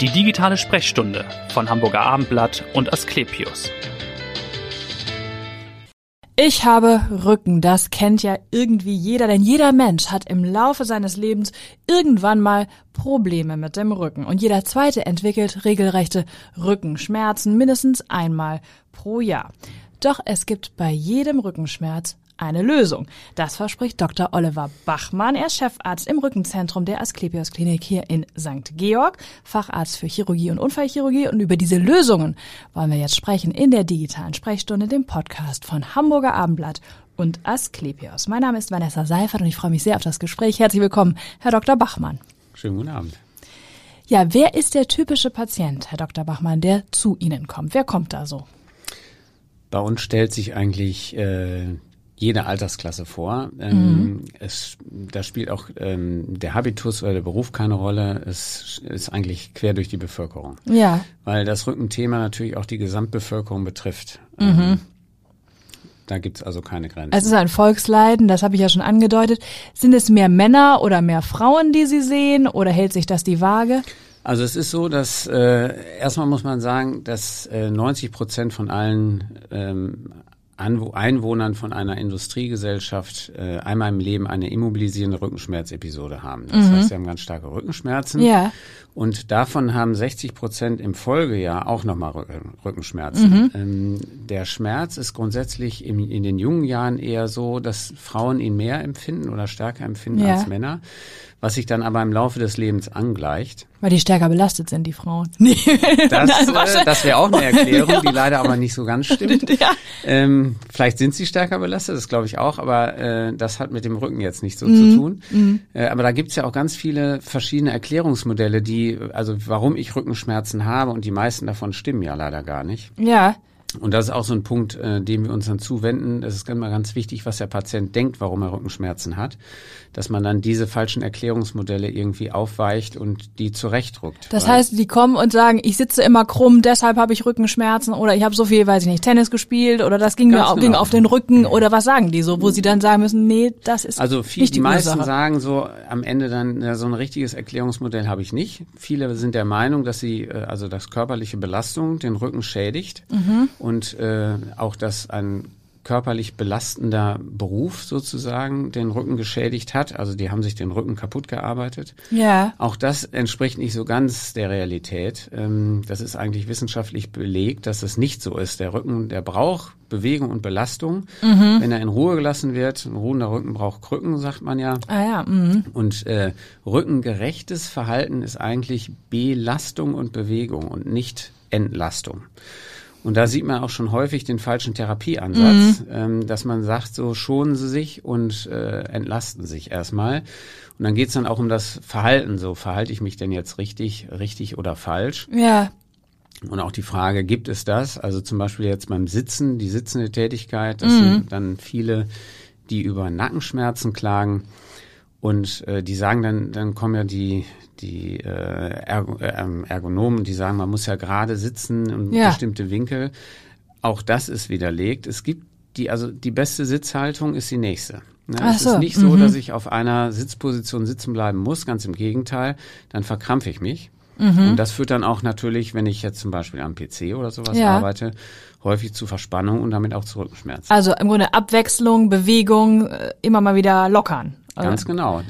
Die digitale Sprechstunde von Hamburger Abendblatt und Asklepios. Ich habe Rücken, das kennt ja irgendwie jeder, denn jeder Mensch hat im Laufe seines Lebens irgendwann mal Probleme mit dem Rücken und jeder zweite entwickelt regelrechte Rückenschmerzen mindestens einmal pro Jahr. Doch es gibt bei jedem Rückenschmerz eine Lösung. Das verspricht Dr. Oliver Bachmann. Er ist Chefarzt im Rückenzentrum der Asklepios Klinik hier in St. Georg, Facharzt für Chirurgie und Unfallchirurgie. Und über diese Lösungen wollen wir jetzt sprechen in der digitalen Sprechstunde, dem Podcast von Hamburger Abendblatt und Asklepios. Mein Name ist Vanessa Seifert und ich freue mich sehr auf das Gespräch. Herzlich willkommen, Herr Dr. Bachmann. Schönen guten Abend. Ja, wer ist der typische Patient, Herr Dr. Bachmann, der zu Ihnen kommt? Wer kommt da so? Bei uns stellt sich eigentlich äh, jede Altersklasse vor. Ähm, mhm. es, da spielt auch ähm, der Habitus oder der Beruf keine Rolle. Es ist eigentlich quer durch die Bevölkerung. Ja. Weil das Rückenthema natürlich auch die Gesamtbevölkerung betrifft. Mhm. Ähm, da gibt's also keine Grenzen. Es ist ein Volksleiden, das habe ich ja schon angedeutet. Sind es mehr Männer oder mehr Frauen, die Sie sehen, oder hält sich das die Waage? Also es ist so, dass äh, erstmal muss man sagen, dass äh, 90 Prozent von allen ähm, Einwohnern von einer Industriegesellschaft äh, einmal im Leben eine immobilisierende Rückenschmerzepisode haben. Das mhm. heißt, sie haben ganz starke Rückenschmerzen. Ja. Und davon haben 60 Prozent im Folgejahr auch nochmal Rückenschmerzen. Mhm. Ähm, der Schmerz ist grundsätzlich im, in den jungen Jahren eher so, dass Frauen ihn mehr empfinden oder stärker empfinden ja. als Männer was sich dann aber im Laufe des Lebens angleicht. Weil die stärker belastet sind, die Frauen. Das, äh, das wäre auch eine Erklärung, die leider aber nicht so ganz stimmt. Ja. Ähm, vielleicht sind sie stärker belastet, das glaube ich auch, aber äh, das hat mit dem Rücken jetzt nicht so mhm. zu tun. Mhm. Äh, aber da gibt's ja auch ganz viele verschiedene Erklärungsmodelle, die, also warum ich Rückenschmerzen habe und die meisten davon stimmen ja leider gar nicht. Ja. Und das ist auch so ein Punkt, äh, dem wir uns dann zuwenden. Es ist immer ganz wichtig, was der Patient denkt, warum er Rückenschmerzen hat, dass man dann diese falschen Erklärungsmodelle irgendwie aufweicht und die zurechtrückt. Das heißt, die kommen und sagen, ich sitze immer krumm, deshalb habe ich Rückenschmerzen oder ich habe so viel, weiß ich nicht, Tennis gespielt oder das ging mir genau. ging auf den Rücken oder was sagen die so, wo sie dann sagen müssen, nee, das ist Also viel, die meisten Ursache. sagen so am Ende dann, ja, so ein richtiges Erklärungsmodell habe ich nicht. Viele sind der Meinung, dass sie äh, also das körperliche Belastung den Rücken schädigt mhm. Und äh, auch, dass ein körperlich belastender Beruf sozusagen den Rücken geschädigt hat. Also die haben sich den Rücken kaputt gearbeitet. Ja. Auch das entspricht nicht so ganz der Realität. Ähm, das ist eigentlich wissenschaftlich belegt, dass es nicht so ist. Der Rücken, der braucht Bewegung und Belastung. Mhm. Wenn er in Ruhe gelassen wird, ein ruhender Rücken braucht Krücken, sagt man ja. Ah ja. Mhm. Und äh, rückengerechtes Verhalten ist eigentlich Belastung und Bewegung und nicht Entlastung. Und da sieht man auch schon häufig den falschen Therapieansatz, mhm. ähm, dass man sagt, so schonen Sie sich und äh, entlasten sich erstmal. Und dann geht's dann auch um das Verhalten. So verhalte ich mich denn jetzt richtig, richtig oder falsch? Ja. Und auch die Frage, gibt es das? Also zum Beispiel jetzt beim Sitzen, die sitzende Tätigkeit, das Mhm. sind dann viele, die über Nackenschmerzen klagen. Und äh, die sagen dann, dann kommen ja die, die äh, Ergo, äh, Ergonomen, die sagen, man muss ja gerade sitzen und Ja. bestimmte Winkel. Auch das ist widerlegt. Es gibt die, also die beste Sitzhaltung ist die nächste. Ne? Ach es so, ist nicht so, mhm. dass ich auf einer Sitzposition sitzen bleiben muss, ganz im Gegenteil, dann verkrampfe ich mich. Mhm. Und das führt dann auch natürlich, wenn ich jetzt zum Beispiel am PC oder sowas Ja. arbeite, häufig zu Verspannung und damit auch zu Rückenschmerzen. Also im Grunde Abwechslung, Bewegung, äh, immer mal wieder lockern. Ganz genau.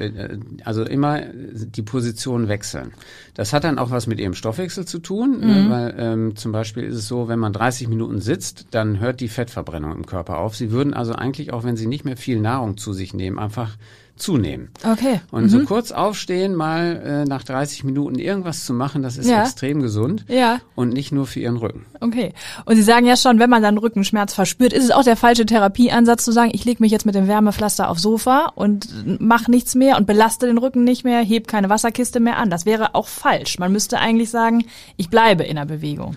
Also immer die Position wechseln. Das hat dann auch was mit ihrem Stoffwechsel zu tun, Mhm. ne, weil ähm, zum Beispiel ist es so, wenn man 30 Minuten sitzt, dann hört die Fettverbrennung im Körper auf. Sie würden also eigentlich, auch wenn Sie nicht mehr viel Nahrung zu sich nehmen, einfach zunehmen. Okay. Und so kurz aufstehen, mal äh, nach 30 Minuten irgendwas zu machen, das ist Ja. extrem gesund Ja. und nicht nur für Ihren Rücken. Okay. Und Sie sagen ja schon, wenn man dann Rückenschmerz verspürt, ist es auch der falsche Therapieansatz zu sagen, ich lege mich jetzt mit dem Wärmepflaster aufs Sofa und mach nichts mehr und belaste den Rücken nicht mehr, heb keine Wasserkiste mehr an. Das wäre auch falsch. Man müsste eigentlich sagen, ich bleibe in der Bewegung.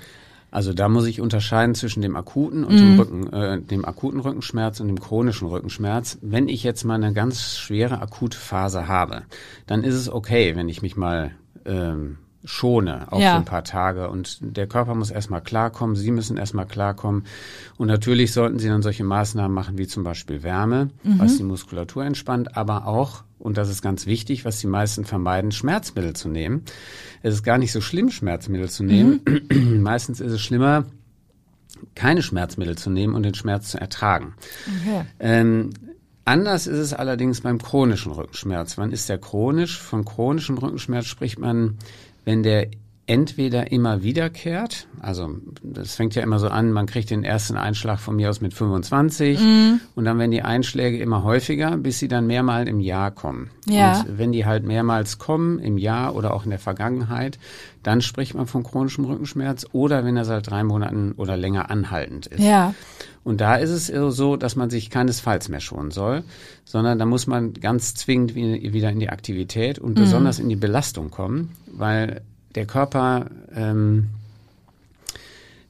Also da muss ich unterscheiden zwischen dem akuten und Mhm. dem Rücken, äh, dem akuten Rückenschmerz und dem chronischen Rückenschmerz. Wenn ich jetzt mal eine ganz schwere akute Phase habe, dann ist es okay, wenn ich mich mal ähm, schone, auch Ja. für ein paar Tage. Und der Körper muss erstmal klarkommen, Sie müssen erstmal klarkommen. Und natürlich sollten Sie dann solche Maßnahmen machen, wie zum Beispiel Wärme, was die Muskulatur entspannt, aber auch, und das ist ganz wichtig, was die meisten vermeiden, Schmerzmittel zu nehmen. Es ist gar nicht so schlimm, Schmerzmittel zu nehmen. Meistens ist es schlimmer, keine Schmerzmittel zu nehmen und den Schmerz zu ertragen. Okay. Ähm, anders ist es allerdings beim chronischen Rückenschmerz. Wann ist der chronisch? Von chronischem Rückenschmerz spricht man, wenn der entweder immer wiederkehrt, also das fängt ja immer so an, man kriegt den ersten Einschlag von mir aus mit 25 und dann werden die Einschläge immer häufiger, bis sie dann mehrmal im Jahr kommen. Ja. Und wenn die halt mehrmals kommen im Jahr oder auch in der Vergangenheit, dann spricht man von chronischem Rückenschmerz oder wenn er seit drei Monaten oder länger anhaltend ist. Ja. Und da ist es so, dass man sich keinesfalls mehr schonen soll, sondern da muss man ganz zwingend wie- wieder in die Aktivität und besonders in die Belastung kommen, weil der Körper, ähm,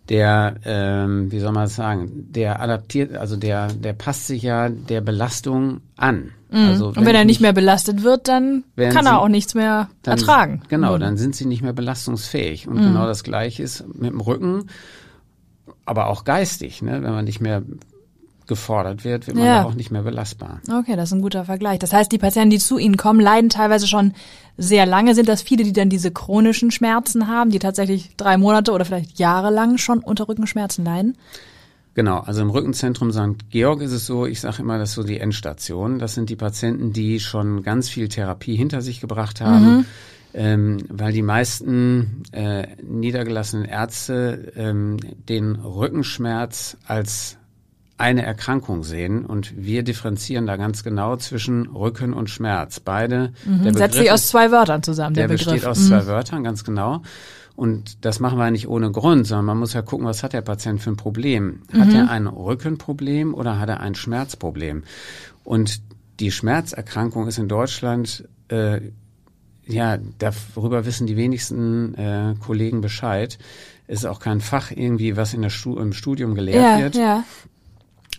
der, ähm, wie soll man das sagen, der adaptiert, also der, der passt sich ja der Belastung an. Also Und wenn er nicht mehr belastet wird, dann Wenn kann er Sie- auch nichts mehr dann, ertragen. Genau, Mhm. dann sind sie nicht mehr belastungsfähig. Und genau das Gleiche ist mit dem Rücken, aber auch geistig. Ne? Wenn man nicht mehr gefordert wird, wird man Ja. auch nicht mehr belastbar. Okay, das ist ein guter Vergleich. Das heißt, die Patienten, die zu Ihnen kommen, leiden teilweise schon sehr lange. Sind das viele, die dann diese chronischen Schmerzen haben, die tatsächlich drei Monate oder vielleicht jahrelang schon unter Rückenschmerzen leiden? Genau, also im Rückenzentrum St. Georg ist es so, ich sage immer, das ist so die Endstation. Das sind die Patienten, die schon ganz viel Therapie hinter sich gebracht haben. Ähm, weil die meisten äh, niedergelassenen Ärzte ähm, den Rückenschmerz als eine Erkrankung sehen und wir differenzieren da ganz genau zwischen Rücken und Schmerz. Beide. Der Setzt sich aus zwei Wörtern zusammen, der, der Begriff. besteht aus Mhm. zwei Wörtern, ganz genau. Und das machen wir nicht ohne Grund, sondern man muss ja gucken, was hat der Patient für ein Problem. Hat Mhm. er ein Rückenproblem oder hat er ein Schmerzproblem? Und die Schmerzerkrankung ist in Deutschland, äh, ja, darüber wissen die wenigsten äh, Kollegen Bescheid. Es ist auch kein Fach irgendwie, was in der Stu im Studium gelehrt Ja, wird. ja.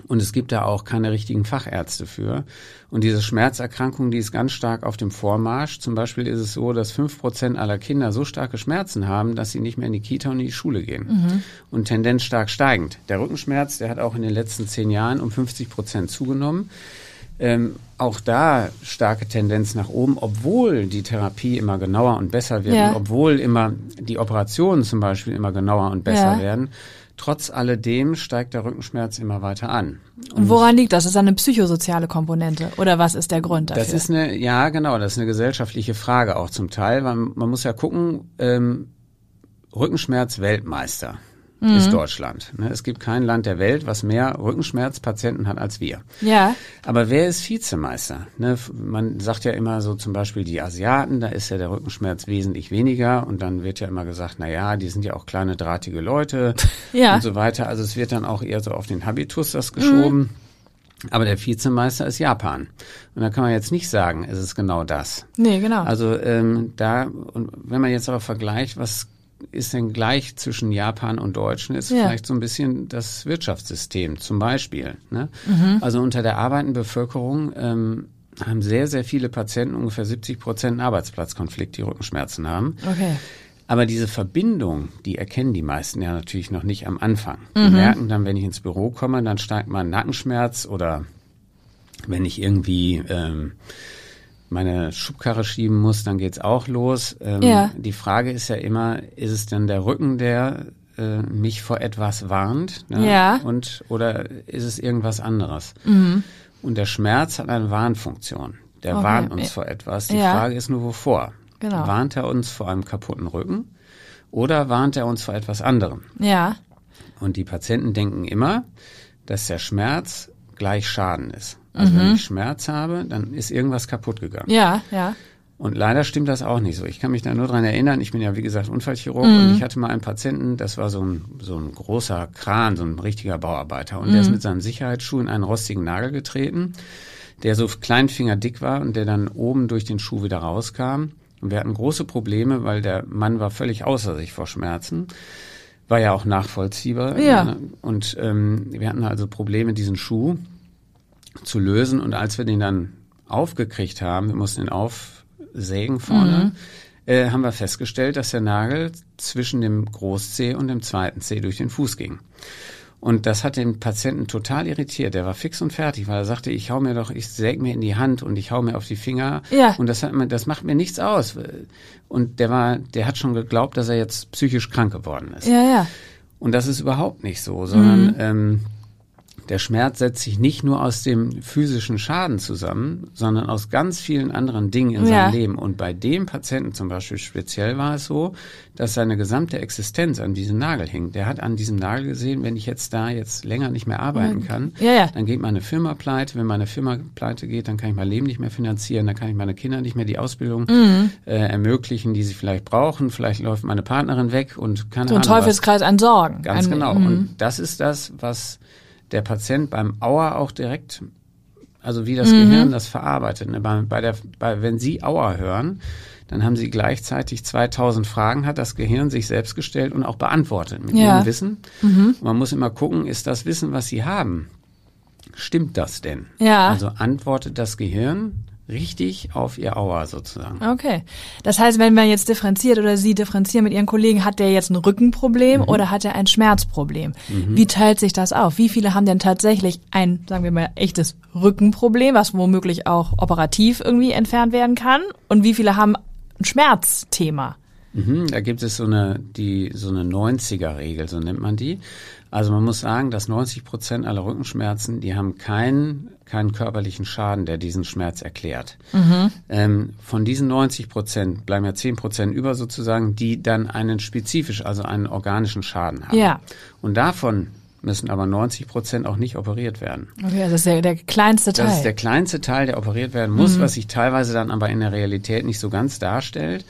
Und es gibt da auch keine richtigen Fachärzte für. Und diese Schmerzerkrankung, die ist ganz stark auf dem Vormarsch. Zum Beispiel ist es so, dass fünf Prozent aller Kinder so starke Schmerzen haben, dass sie nicht mehr in die Kita und in die Schule gehen. Und Tendenz stark steigend. Der Rückenschmerz, der hat auch in den letzten zehn Jahren um 50 Prozent zugenommen. Ähm, auch da starke Tendenz nach oben, obwohl die Therapie immer genauer und besser wird, Ja. und obwohl immer die Operationen zum Beispiel immer genauer und besser Ja. werden. Trotz alledem steigt der Rückenschmerz immer weiter an. Und woran liegt das? Ist das eine psychosoziale Komponente? Oder was ist der Grund dafür? Das ist eine, ja genau, das ist eine gesellschaftliche Frage auch zum Teil, weil man muss ja gucken, ähm, Rückenschmerz Weltmeister Mhm. ist Deutschland. Ne? Es gibt kein Land der Welt, was mehr Rückenschmerzpatienten hat als wir. ja, Aber wer ist Vizemeister? Ne, man sagt ja immer so zum Beispiel die Asiaten, da ist ja der Rückenschmerz wesentlich weniger und dann wird ja immer gesagt, na ja, die sind ja auch kleine drahtige Leute Ja. und so weiter. Also es wird dann auch eher so auf den Habitus das geschoben. Aber der Vizemeister ist Japan. Und da kann man jetzt nicht sagen, es ist genau das. nee, genau. Also ähm, da, und wenn man jetzt aber vergleicht, was ist denn gleich zwischen Japan und Deutschen, ist Ja. vielleicht so ein bisschen das Wirtschaftssystem zum Beispiel. Ne? Also unter der arbeitenden Bevölkerung ähm, haben sehr, sehr viele Patienten, ungefähr 70 Prozent einen Arbeitsplatzkonflikt, die Rückenschmerzen haben. okay. Aber diese Verbindung, die erkennen die meisten ja natürlich noch nicht am Anfang. Die merken dann, wenn ich ins Büro komme, dann steigt mein Nackenschmerz oder wenn ich irgendwie ähm, meine Schubkarre schieben muss, dann geht's auch los. Ähm, Ja. Die Frage ist ja immer, ist es denn der Rücken, der äh, mich vor etwas warnt? ne? Ja. Und oder ist es irgendwas anderes? Und der Schmerz hat eine Warnfunktion. Der Okay. warnt uns vor etwas. Die Ja. Frage ist nur, wovor? Genau. Warnt er uns vor einem kaputten Rücken oder warnt er uns vor etwas anderem? Ja, Und die Patienten denken immer, dass der Schmerz gleich Schaden ist. Also Mhm. wenn ich Schmerz habe, dann ist irgendwas kaputt gegangen. ja, ja. Und leider stimmt das auch nicht so. Ich kann mich da nur dran erinnern, ich bin ja wie gesagt Unfallchirurg Mhm. und ich hatte mal einen Patienten, das war so ein, so ein großer Kran, so ein richtiger Bauarbeiter. Und der Mhm. ist mit seinen Sicherheitsschuhen in einen rostigen Nagel getreten, der so kleinfingerdick war und der dann oben durch den Schuh wieder rauskam. Und wir hatten große Probleme, weil der Mann war völlig außer sich vor Schmerzen. War ja auch nachvollziehbar. Ja. ne? Und ähm, wir hatten also Probleme, diesen Schuh zu lösen. Und als wir den dann aufgekriegt haben, wir mussten ihn aufsägen vorne, äh, haben wir festgestellt, dass der Nagel zwischen dem Großzeh und dem zweiten Zeh durch den Fuß ging. Und das hat den Patienten total irritiert. Der war fix und fertig, weil er sagte, ich hau mir doch, ich säg mir in die Hand und ich hau mir auf die Finger. Ja. Und das hat mir, das macht mir nichts aus. Und der war, der hat schon geglaubt, dass er jetzt psychisch krank geworden ist. Ja, ja. Und das ist überhaupt nicht so, sondern Mhm. ähm, der Schmerz setzt sich nicht nur aus dem physischen Schaden zusammen, sondern aus ganz vielen anderen Dingen in Ja. seinem Leben. Und bei dem Patienten zum Beispiel speziell war es so, dass seine gesamte Existenz an diesem Nagel hing. Der hat an diesem Nagel gesehen, wenn ich jetzt da jetzt länger nicht mehr arbeiten kann, Ja, ja. dann geht meine Firma pleite. Wenn meine Firma pleite geht, dann kann ich mein Leben nicht mehr finanzieren, dann kann ich meine Kinder nicht mehr die Ausbildung Mhm. äh, ermöglichen, die sie vielleicht brauchen. Vielleicht läuft meine Partnerin weg und keine So ein. Teufelskreis an Sorgen. Ganz ein, genau. Mhm. Und das ist das, was der Patient beim Auer auch direkt, also wie Mhm. das Gehirn das verarbeitet. Ne? Bei, bei der, bei, wenn Sie Auer hören, dann haben Sie gleichzeitig 2000 Fragen, hat das Gehirn sich selbst gestellt und auch beantwortet mit Ja. Ihrem Wissen. Mhm. Man muss immer gucken, ist das Wissen, was Sie haben, stimmt das denn? Ja. Also antwortet das Gehirn richtig auf Ihr Auer sozusagen. Okay. Das heißt, wenn man jetzt differenziert oder Sie differenzieren mit Ihren Kollegen, hat der jetzt ein Mhm. Rückenproblem oder hat er ein Schmerzproblem? Wie teilt sich das auf? Wie viele haben denn tatsächlich ein, sagen wir mal, echtes Rückenproblem, was womöglich auch operativ irgendwie entfernt werden kann? Und wie viele haben ein Schmerzthema? Mhm, da gibt es so eine, die, so eine 90er-Regel, so nennt man die. Also man muss sagen, dass 90 Prozent aller Rückenschmerzen, die haben keinen, keinen körperlichen Schaden, der diesen Schmerz erklärt. Ähm, von diesen 90 Prozent bleiben ja 10 Prozent über sozusagen, die dann einen spezifisch, also einen organischen Schaden haben. Ja. Und davon müssen aber 90 Prozent auch nicht operiert werden. Okay, das ist der, der kleinste Teil. Das ist der kleinste Teil, der operiert werden muss, was sich teilweise dann aber in der Realität nicht so ganz darstellt.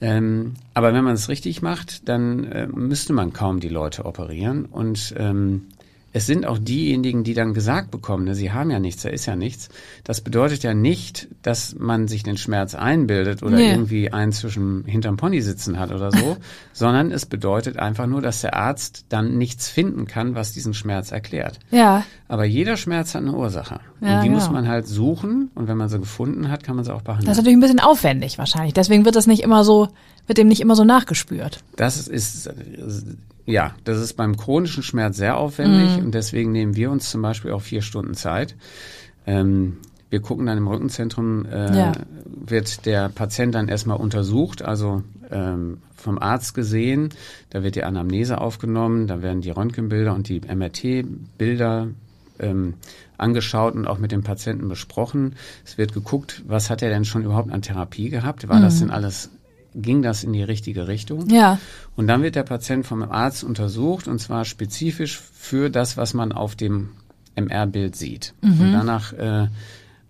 Ähm, aber wenn man es richtig macht, dann äh, müsste man kaum die Leute operieren. Und ähm, es sind auch diejenigen, die dann gesagt bekommen, ne, sie haben ja nichts, da ist ja nichts. Das bedeutet ja nicht, dass man sich den Schmerz einbildet oder Nee. irgendwie einen zwischen hinterm Pony sitzen hat oder so, sondern es bedeutet einfach nur, dass der Arzt dann nichts finden kann, was diesen Schmerz erklärt. ja. Aber jeder Schmerz hat eine Ursache. Ja, und die genau. muss man halt suchen. Und wenn man sie gefunden hat, kann man sie auch behandeln. Das ist natürlich ein bisschen aufwendig wahrscheinlich. Deswegen wird das nicht immer so, wird dem nicht immer so nachgespürt. Das ist, ja, das ist beim chronischen Schmerz sehr aufwendig. Mhm. Und deswegen nehmen wir uns zum Beispiel auch vier Stunden Zeit. Ähm, wir gucken dann im Rückenzentrum, äh, Ja. wird der Patient dann erstmal untersucht, also ähm, vom Arzt gesehen. Da wird die Anamnese aufgenommen, da werden die Röntgenbilder und die MRT-Bilder ähm, angeschaut und auch mit dem Patienten besprochen. Es wird geguckt, was hat er denn schon überhaupt an Therapie gehabt? War das denn alles, ging das in die richtige Richtung? Ja. Und dann wird der Patient vom Arzt untersucht und zwar spezifisch für das, was man auf dem MR-Bild sieht. Mhm. Und danach, äh,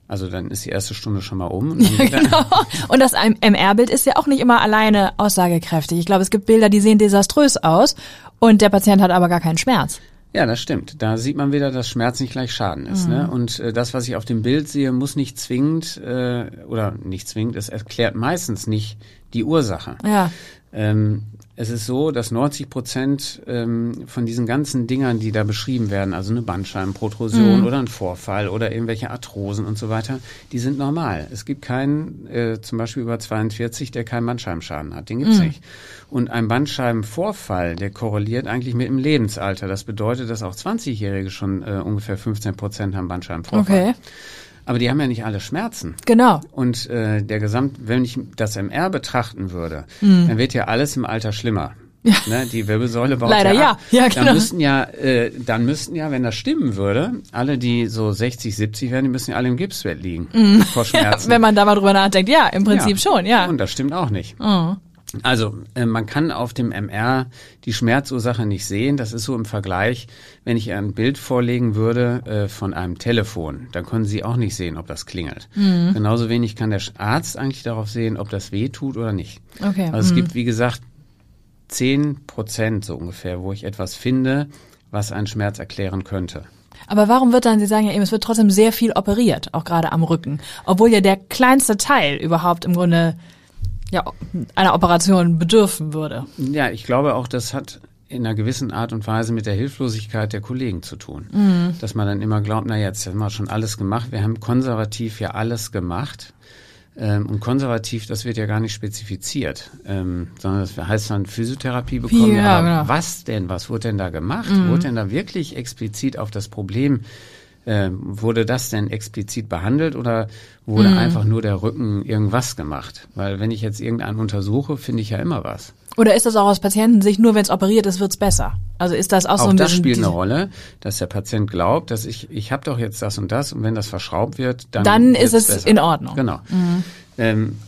also dann ist die erste Stunde schon mal um. Und er- Genau. Und das MR-Bild ist ja auch nicht immer alleine aussagekräftig. Ich glaube, es gibt Bilder, die sehen desaströs aus und der Patient hat aber gar keinen Schmerz. Ja, das stimmt. Da sieht man wieder, dass Schmerz nicht gleich Schaden ist. Mhm. Ne? Und äh, das, was ich auf dem Bild sehe, muss nicht zwingend äh, oder nicht zwingend, es erklärt meistens nicht die Ursache. Ja. Ähm, es ist so, dass 90 Prozent ähm, von diesen ganzen Dingern, die da beschrieben werden, also eine Bandscheibenprotrusion oder ein Vorfall oder irgendwelche Arthrosen und so weiter, die sind normal. Es gibt keinen, äh, zum Beispiel über 42, der keinen Bandscheibenschaden hat. Den gibt's nicht. Und ein Bandscheibenvorfall, der korreliert eigentlich mit dem Lebensalter. Das bedeutet, dass auch 20-Jährige schon äh, ungefähr 15 Prozent haben Bandscheibenvorfall. Okay. Aber die haben ja nicht alle Schmerzen. Genau. Und äh, der Gesamt, wenn ich das MR betrachten würde, Hm. dann wird ja alles im Alter schlimmer. Ne, die Wirbelsäule baut Leider ja, ab. ja. Ja, genau. Dann müssten ja, äh, dann müssten ja, wenn das stimmen würde, alle, die so 60, 70 werden, die müssen ja alle im Gipsbett liegen vor Schmerzen. Wenn man da mal drüber nachdenkt, ja, im Prinzip schon, ja. Und das stimmt auch nicht. Mhm. Also äh, man kann auf dem MR die Schmerzursache nicht sehen. Das ist so im Vergleich, wenn ich ein Bild vorlegen würde äh, von einem Telefon, dann können Sie auch nicht sehen, ob das klingelt. Mhm. Genauso wenig kann der Arzt eigentlich darauf sehen, ob das weh tut oder nicht. Okay. Also es mhm. gibt, wie gesagt, zehn Prozent so ungefähr, wo ich etwas finde, was einen Schmerz erklären könnte. Aber warum wird dann, Sie sagen ja eben, es wird trotzdem sehr viel operiert, auch gerade am Rücken, obwohl ja der kleinste Teil überhaupt im Grunde ja einer Operation bedürfen würde. Ja, ich glaube auch, das hat in einer gewissen Art und Weise mit der Hilflosigkeit der Kollegen zu tun. Mhm. Dass man dann immer glaubt, na jetzt haben wir schon alles gemacht, wir haben konservativ ja alles gemacht. Ähm, und konservativ, das wird ja gar nicht spezifiziert, ähm, sondern das heißt dann Physiotherapie bekommen. Ja, aber genau. was denn? Was wurde denn da gemacht? Mhm. Wurde denn da wirklich explizit auf das Problem ähm, wurde das denn explizit behandelt oder wurde Mhm. einfach nur der Rücken irgendwas gemacht? Weil wenn ich jetzt irgendeinen untersuche, finde ich ja immer was. Oder ist das auch aus Patientensicht, nur wenn es operiert ist, wird's besser? Also ist das auch, so Auch ein das bisschen spielt eine Rolle, dass der Patient glaubt, dass ich, ich habe doch jetzt das und das und wenn das verschraubt wird, dann, Dann ist es besser. in Ordnung. Mhm. Genau. Ähm,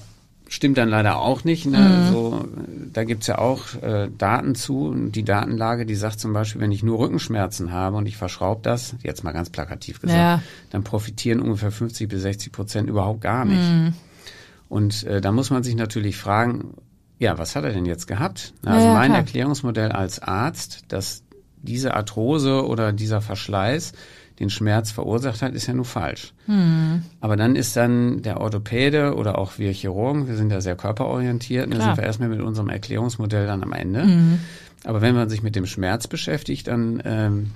stimmt dann leider auch nicht. Ne? So, da gibt's ja auch äh, Daten zu. Und Die Datenlage, die sagt zum Beispiel, wenn ich nur Rückenschmerzen habe und ich verschraube das, jetzt mal ganz plakativ gesagt, Ja. dann profitieren ungefähr 50 bis 60 Prozent überhaupt gar nicht. Mhm. Und äh, da muss man sich natürlich fragen, ja, was hat er denn jetzt gehabt? Na, Also ja, mein klar. Erklärungsmodell als Arzt, dass diese Arthrose oder dieser Verschleiß den Schmerz verursacht hat, ist ja nur falsch. Hm. Aber dann ist dann der Orthopäde oder auch wir Chirurgen, wir sind ja sehr körperorientiert, und da Klar. sind wir erstmal mit unserem Erklärungsmodell dann am Ende. Mhm. Aber wenn man sich mit dem Schmerz beschäftigt, dann ähm,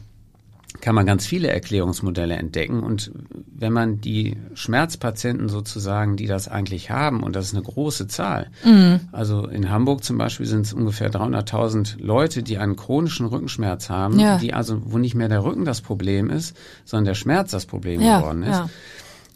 kann man ganz viele Erklärungsmodelle entdecken. Und wenn man die Schmerzpatienten sozusagen, die das eigentlich haben, und das ist eine große Zahl, Mhm. also in Hamburg zum Beispiel sind es ungefähr 300.000 Leute, die einen chronischen Rückenschmerz haben, Ja. die also, wo nicht mehr der Rücken das Problem ist, sondern der Schmerz das Problem Ja, geworden ist. ja.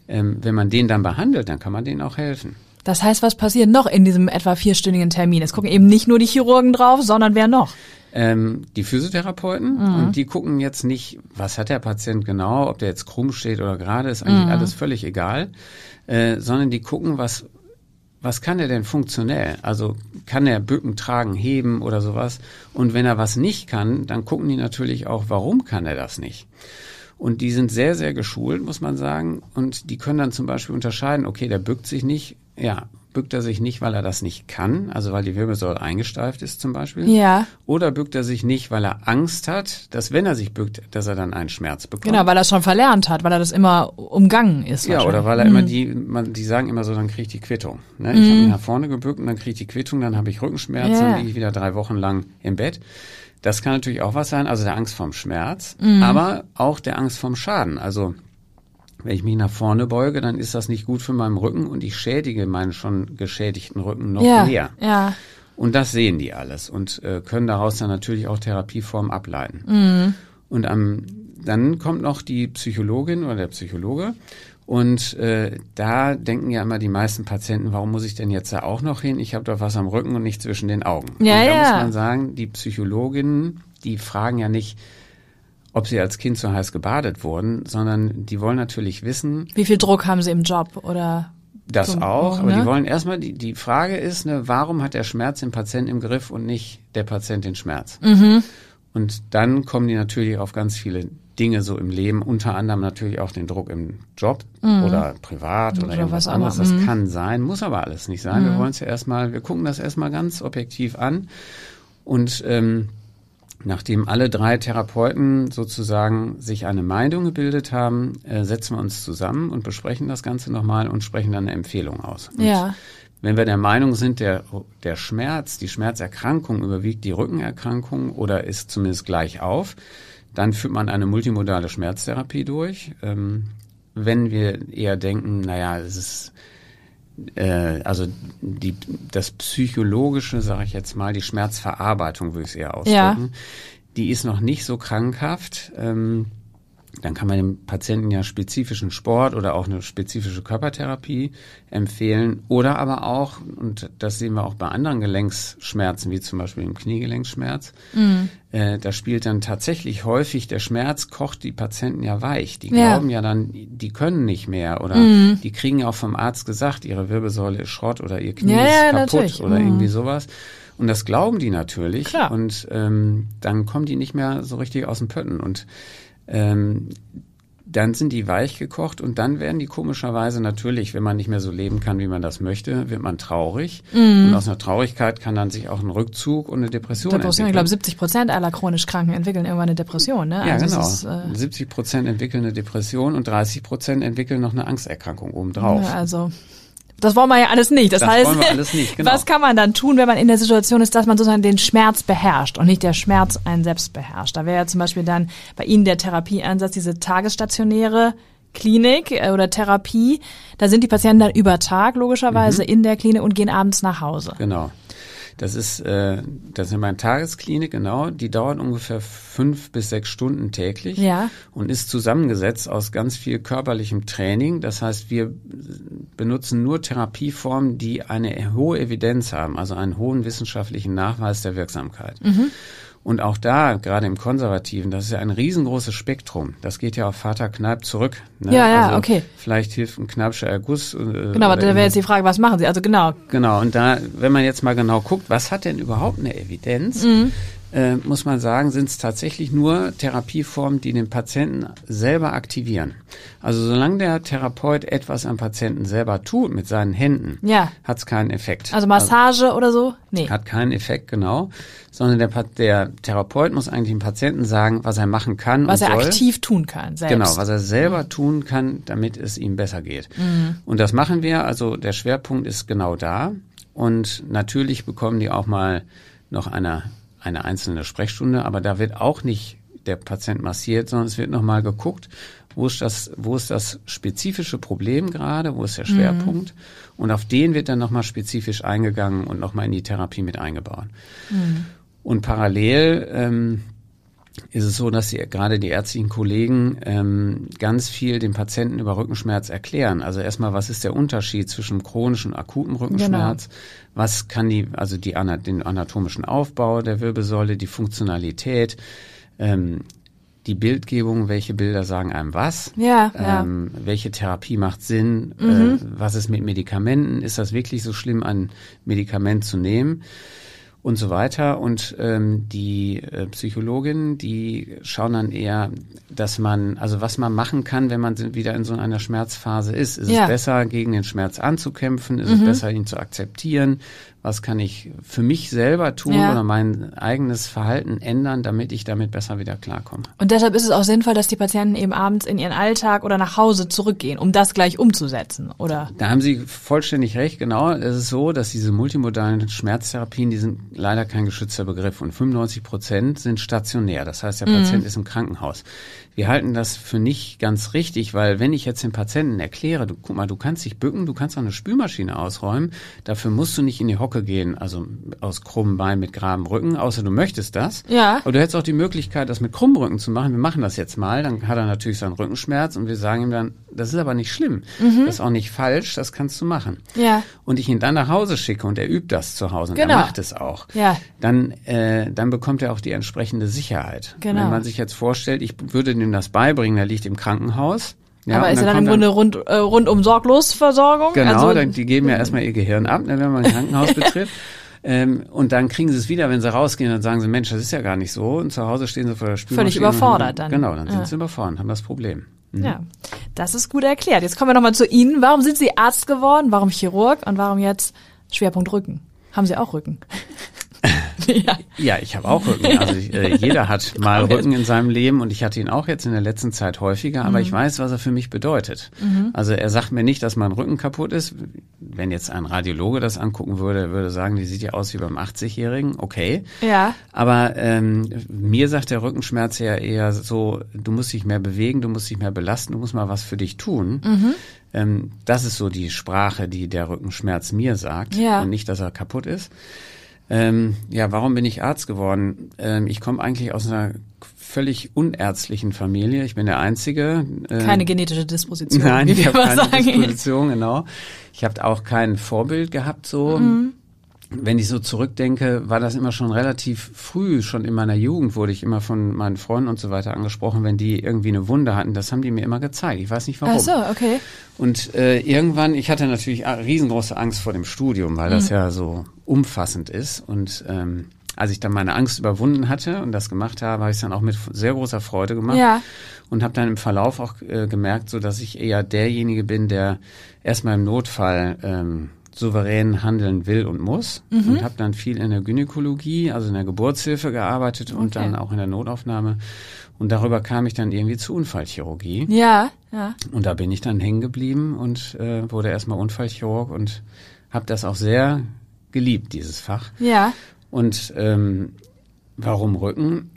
Ähm, wenn man den dann behandelt, dann kann man denen auch helfen. Das heißt, was passiert noch in diesem etwa vierstündigen Termin? Es gucken eben nicht nur die Chirurgen drauf, sondern wer noch? Ähm, die Physiotherapeuten und die gucken jetzt nicht, was hat der Patient genau, ob der jetzt krumm steht oder gerade, ist eigentlich alles völlig egal, äh, sondern die gucken, was was kann er denn funktionell? Also kann er Bücken tragen, heben oder sowas? Und wenn er was nicht kann, dann gucken die natürlich auch, warum kann er das nicht? Und die sind sehr, sehr geschult, muss man sagen. Und die können dann zum Beispiel unterscheiden, okay, der bückt sich nicht. Ja, bückt er sich nicht, weil er das nicht kann, also weil die Wirbelsäule eingesteift ist zum Beispiel. Ja. Oder bückt er sich nicht, weil er Angst hat, dass wenn er sich bückt, dass er dann einen Schmerz bekommt. Genau, weil er es schon verlernt hat, weil er das immer umgangen ist. Ja, oder weil er immer die, man, die sagen immer so, dann kriege ich die Quittung. Ne? Ich habe mich nach vorne gebückt und dann kriege ich die Quittung, dann habe ich Rückenschmerzen, Ja. dann liege ich wieder drei Wochen lang im Bett. Das kann natürlich auch was sein, also der Angst vorm Schmerz, Mhm. aber auch der Angst vorm Schaden. Also wenn ich mich nach vorne beuge, dann ist das nicht gut für meinen Rücken und ich schädige meinen schon geschädigten Rücken noch ja, mehr. ja. Und das sehen die alles und äh, können daraus dann natürlich auch Therapieformen ableiten. Mhm. Und am, dann kommt noch die Psychologin oder der Psychologe. Und äh, da denken ja immer die meisten Patienten, warum muss ich denn jetzt da auch noch hin? Ich habe doch was am Rücken und nicht zwischen den Augen. Ja, und da ja. muss man sagen, die Psychologinnen, die fragen ja nicht, ob sie als Kind so heiß gebadet wurden, sondern die wollen natürlich wissen, Wie viel Druck haben sie im Job oder? das So, auch, aber ne? die wollen erstmal, die, die Frage ist, ne, warum hat der Schmerz den Patienten im Griff und nicht der Patient den Schmerz? Mhm. Und dann kommen die natürlich auf ganz viele Dinge so im Leben, unter anderem natürlich auch den Druck im Job oder privat oder, Mhm. Oder irgendwas was auch anderes. immer. Das Mhm. kann sein, muss aber alles nicht sein. Wir wollen es ja erstmal, wir gucken das erstmal ganz objektiv an und ähm, Nachdem alle drei Therapeuten sozusagen sich eine Meinung gebildet haben, äh, setzen wir uns zusammen und besprechen das Ganze nochmal und sprechen dann eine Empfehlung aus. Und Ja. Wenn wir der Meinung sind, der, der Schmerz, die Schmerzerkrankung überwiegt die Rückenerkrankung oder ist zumindest gleich auf, dann führt man eine multimodale Schmerztherapie durch. Ähm, wenn wir eher denken, naja, es ist äh, also die, das psychologische, sage ich jetzt mal, die Schmerzverarbeitung, würde ich es eher ausdrücken, Ja. die ist noch nicht so krankhaft. Ähm, dann kann man dem Patienten ja spezifischen Sport oder auch eine spezifische Körpertherapie empfehlen. Oder aber auch, und das sehen wir auch bei anderen Gelenksschmerzen, wie zum Beispiel dem Kniegelenkschmerz, äh, da spielt dann tatsächlich häufig der Schmerz, kocht die Patienten ja weich. Die Ja. glauben ja dann, die können nicht mehr oder die kriegen ja auch vom Arzt gesagt, ihre Wirbelsäule ist Schrott oder ihr Knie Ja, ist ja, kaputt natürlich. oder Mhm. irgendwie sowas. Und das glauben die natürlich. Klar. Und ähm, dann kommen die nicht mehr so richtig aus dem Pötten. Und ähm, dann sind die weich gekocht und dann werden die komischerweise natürlich, wenn man nicht mehr so leben kann, wie man das möchte, wird man traurig. Und aus einer Traurigkeit kann dann sich auch ein Rückzug und eine Depression, Depression, ich entwickeln. glaube, 70 Prozent aller chronisch Kranken entwickeln irgendwann eine Depression, ne? Ja, also genau. Ist, äh, 70 Prozent entwickeln eine Depression und 30 Prozent entwickeln noch eine Angsterkrankung obendrauf. ja, also, das wollen wir ja alles nicht. Das, Das heißt, wollen wir alles nicht, genau. was kann man dann tun, wenn man in der Situation ist, dass man sozusagen den Schmerz beherrscht und nicht der Schmerz einen selbst beherrscht? Da wäre ja zum Beispiel dann bei Ihnen der Therapieansatz diese tagesstationäre Klinik äh, oder Therapie, da sind die Patienten dann über Tag logischerweise Mhm. in der Klinik und gehen abends nach Hause. Genau. Das ist, äh, das ist meine Tagesklinik, genau. Die dauert ungefähr fünf bis sechs Stunden täglich Ja. und ist zusammengesetzt aus ganz viel körperlichem Training. Das heißt, wir benutzen nur Therapieformen, die eine hohe Evidenz haben, also einen hohen wissenschaftlichen Nachweis der Wirksamkeit. Und auch da, gerade im Konservativen, das ist ja ein riesengroßes Spektrum. Das geht ja auf Vater Kneip zurück. Ne? Ja, ja, okay. Vielleicht hilft ein Kneipscher Erguss. Äh, Genau, aber da wäre jetzt die Frage, was machen Sie? Also genau, Genau, und da, wenn man jetzt mal genau guckt, was hat denn überhaupt eine Evidenz, Mhm. Äh, muss man sagen, sind es tatsächlich nur Therapieformen, die den Patienten selber aktivieren. Also solange der Therapeut etwas am Patienten selber tut mit seinen Händen, Ja. hat es keinen Effekt. also Massage oder so? Nee. Hat keinen Effekt, genau. Sondern der, der Therapeut muss eigentlich dem Patienten sagen, was er machen kann Was und er soll. aktiv tun kann selbst. Genau, was er selber tun kann, damit es ihm besser geht. Mhm. Und das machen wir. Also der Schwerpunkt ist genau da. Und natürlich bekommen die auch mal noch eine, eine einzelne Sprechstunde, aber da wird auch nicht der Patient massiert, sondern es wird nochmal geguckt, wo ist das, wo ist das spezifische Problem gerade, wo ist der Schwerpunkt. Und auf den wird dann nochmal spezifisch eingegangen und nochmal in die Therapie mit eingebaut. Und parallel ähm, ist es so, dass die, gerade die ärztlichen Kollegen ähm, ganz viel den Patienten über Rückenschmerz erklären. Also erstmal, was ist der Unterschied zwischen chronischem und akutem Rückenschmerz? Was kann die, also die, den anatomischen Aufbau der Wirbelsäule, die Funktionalität, ähm, die Bildgebung, welche Bilder sagen einem was? Ja, ja. Ähm, welche Therapie macht Sinn? Äh, was ist mit Medikamenten? Ist das wirklich so schlimm, ein Medikament zu nehmen? Und so weiter. Und ähm, die äh, Psychologinnen, die schauen dann eher, dass man, also was man machen kann, wenn man wieder in so einer Schmerzphase ist. Ist Ja. es besser, gegen den Schmerz anzukämpfen? Ist es besser, ihn zu akzeptieren? Was kann ich für mich selber tun Ja. oder mein eigenes Verhalten ändern, damit ich damit besser wieder klarkomme? Und deshalb ist es auch sinnvoll, dass die Patienten eben abends in ihren Alltag oder nach Hause zurückgehen, um das gleich umzusetzen, oder? Da haben Sie vollständig recht, genau. Es ist so, dass diese multimodalen Schmerztherapien, die sind leider kein geschützter Begriff und 95 Prozent sind stationär. Das heißt, der Patient ist im Krankenhaus. Wir halten das für nicht ganz richtig, weil wenn ich jetzt den Patienten erkläre, du, guck mal, du kannst dich bücken, du kannst auch eine Spülmaschine ausräumen, dafür musst du nicht in die Hocke gehen, also aus krummem Bein mit geradem Rücken, außer du möchtest das. Ja. Aber du hättest auch die Möglichkeit, das mit krummem Rücken zu machen. Wir machen das jetzt mal. Dann hat er natürlich seinen Rückenschmerz und wir sagen ihm dann, das ist aber nicht schlimm. Das ist auch nicht falsch, das kannst du machen. Ja. Und ich ihn dann nach Hause schicke und er übt das zu Hause und Genau. er macht es auch. Ja. Dann, äh, dann bekommt er auch die entsprechende Sicherheit. Genau. Wenn man sich jetzt vorstellt, ich würde ihm das beibringen, er liegt im Krankenhaus. Ja, Aber ist ja dann im Grunde rund, äh, rundum Sorglosversorgung? Genau, also, dann, die geben ja erstmal ihr Gehirn ab, ne, wenn man ein Krankenhaus betritt. Ähm, und dann kriegen sie es wieder, wenn sie rausgehen, dann sagen sie, Mensch, das ist ja gar nicht so. Und zu Hause stehen sie vor der Spülmaschine. Völlig überfordert und dann. haben, Genau, dann sind Ja. sie überfordert, haben das Problem. Ja, das ist gut erklärt. Jetzt kommen wir nochmal zu Ihnen. Warum sind Sie Arzt geworden? Warum Chirurg? Und warum jetzt Schwerpunkt Rücken? Haben Sie auch Rücken? ja. Ja, ich habe auch Rücken. Also äh, jeder hat mal Rücken in seinem Leben und ich hatte ihn auch jetzt in der letzten Zeit häufiger, aber ich weiß, was er für mich bedeutet. Also er sagt mir nicht, dass mein Rücken kaputt ist. Wenn jetzt ein Radiologe das angucken würde, er würde sagen, die sieht ja aus wie beim 80-Jährigen. Okay. Ja. Aber ähm, mir sagt der Rückenschmerz ja eher so, du musst dich mehr bewegen, du musst dich mehr belasten, du musst mal was für dich tun. Ähm, das ist so die Sprache, die der Rückenschmerz mir sagt Ja. und nicht, dass er kaputt ist. Ähm, ja, warum bin ich Arzt geworden? Ähm, ich komme eigentlich aus einer völlig unärztlichen Familie. Ich bin der Einzige. äh, Keine genetische Disposition. Nein, ich habe keine sagen. Disposition, genau. Ich habe auch kein Vorbild gehabt so. Mhm. Wenn ich so zurückdenke, war das immer schon relativ früh, schon in meiner Jugend wurde ich immer von meinen Freunden und so weiter angesprochen, wenn die irgendwie eine Wunde hatten. Das haben die mir immer gezeigt. Ich weiß nicht warum. Ach so, okay. Und äh, irgendwann, ich hatte natürlich riesengroße Angst vor dem Studium, weil Mhm. das ja so umfassend ist. Und ähm, als ich dann meine Angst überwunden hatte und das gemacht habe, habe ich es dann auch mit sehr großer Freude gemacht. Ja. Und habe dann im Verlauf auch äh, gemerkt, so dass ich eher derjenige bin, der erstmal im Notfall ähm, souverän handeln will und muss. Mhm. Und habe dann viel in der Gynäkologie, also in der Geburtshilfe gearbeitet und Okay. dann auch in der Notaufnahme. Und darüber kam ich dann irgendwie zur Unfallchirurgie. Ja, ja. Und da bin ich dann hängen geblieben und äh, wurde erstmal Unfallchirurg und habe das auch sehr geliebt, dieses Fach. Ja. Und ähm, warum Rücken?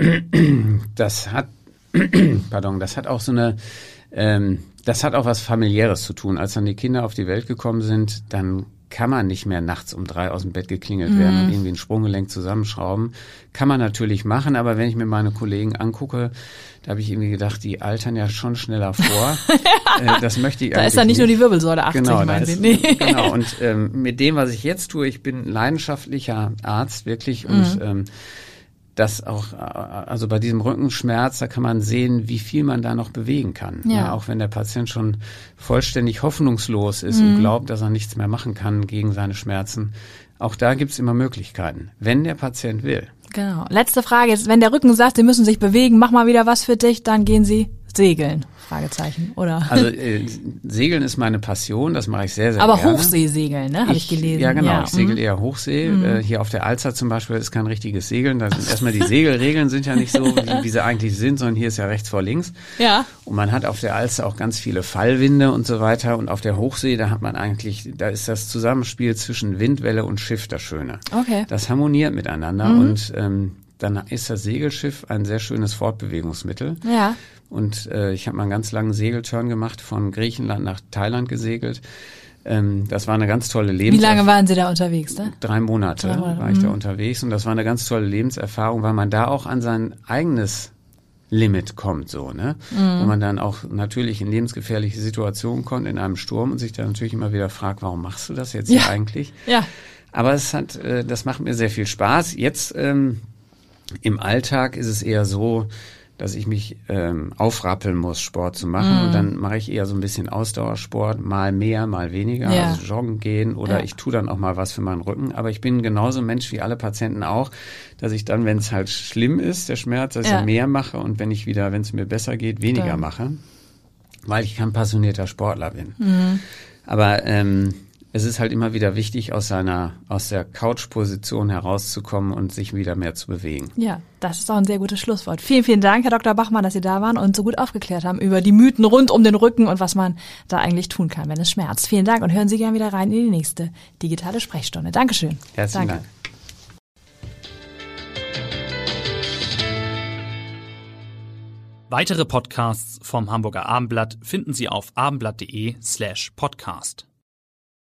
Das hat, pardon, das hat auch so eine Ähm, das hat auch was familiäres zu tun. Als dann die Kinder auf die Welt gekommen sind, dann kann man nicht mehr nachts um drei aus dem Bett geklingelt werden Mhm. und irgendwie ein Sprunggelenk zusammenschrauben. Kann man natürlich machen, aber wenn ich mir meine Kollegen angucke, da habe ich irgendwie gedacht, die altern ja schon schneller vor. äh, das möchte ich Da ist dann nicht nur die Wirbelsäule 80, Genau, meinen Sie? Nee. genau. Und ähm, mit dem, was ich jetzt tue, ich bin leidenschaftlicher Arzt wirklich und Mhm. ähm, das auch, äh, also bei diesem Rückenschmerz, da kann man sehen, wie viel man da noch bewegen kann. Ja. Ja, auch wenn der Patient schon vollständig hoffnungslos ist Mhm. und glaubt, dass er nichts mehr machen kann gegen seine Schmerzen. Auch da gibt's immer Möglichkeiten, wenn der Patient will. Genau. Letzte Frage jetzt, wenn der Rücken sagt, Sie müssen sich bewegen, mach mal wieder was für dich, dann gehen Sie segeln. Fragezeichen, oder? Also äh, Segeln ist meine Passion, das mache ich sehr, sehr Aber gerne. Hochseesegeln, ne? Habe ich, gelesen. Ja, genau. ich segel mhm. eher Hochsee. Äh, hier auf der Alster zum Beispiel ist kein richtiges Segeln. Da sind erstmal die Segelregeln sind ja nicht so, wie, wie sie eigentlich sind, sondern hier ist ja rechts vor links. Ja. Und man hat auf der Alster auch ganz viele Fallwinde und so weiter. Und auf der Hochsee, da hat man eigentlich, da ist das Zusammenspiel zwischen Windwelle und Schiff das Schöne. Okay. Das harmoniert miteinander und ähm, dann ist das Segelschiff ein sehr schönes Fortbewegungsmittel. Ja. Und äh, ich habe mal einen ganz langen Segelturn gemacht, von Griechenland nach Thailand gesegelt. Ähm, das war eine ganz tolle Wie Lebenserfahrung. lange waren Sie da unterwegs, ne? Drei Monate, Drei Monate, war ich da mhm. unterwegs und das war eine ganz tolle Lebenserfahrung, weil man da auch an sein eigenes Limit kommt, so, ne? Mhm. Wo man dann auch natürlich in lebensgefährliche Situationen kommt, in einem Sturm und sich dann natürlich immer wieder fragt, warum machst du das jetzt Ja. hier eigentlich? Ja. Aber es hat, äh, das macht mir sehr viel Spaß. Jetzt ähm, im Alltag ist es eher so, dass ich mich ähm, aufrappeln muss, Sport zu machen. Mhm. Und dann mache ich eher so ein bisschen Ausdauersport, mal mehr, mal weniger. Ja. Also joggen gehen oder Ja. ich tue dann auch mal was für meinen Rücken. Aber ich bin genauso Mensch wie alle Patienten auch, dass ich dann, wenn es halt schlimm ist, der Schmerz, dass Ja. ich mehr mache und wenn ich wieder, wenn es mir besser geht, weniger mache. Weil ich kein passionierter Sportler bin. Mhm. Aber ähm, es ist halt immer wieder wichtig, aus seiner, aus der Couch-Position herauszukommen und sich wieder mehr zu bewegen. Ja, das ist auch ein sehr gutes Schlusswort. Vielen, vielen Dank, Herr Dr. Bachmann, dass Sie da waren und so gut aufgeklärt haben über die Mythen rund um den Rücken und was man da eigentlich tun kann, wenn es schmerzt. Vielen Dank und hören Sie gerne wieder rein in die nächste digitale Sprechstunde. Dankeschön. Herzlichen Danke. Dank. Weitere Podcasts vom Hamburger Abendblatt finden Sie auf abendblatt.de slash podcast.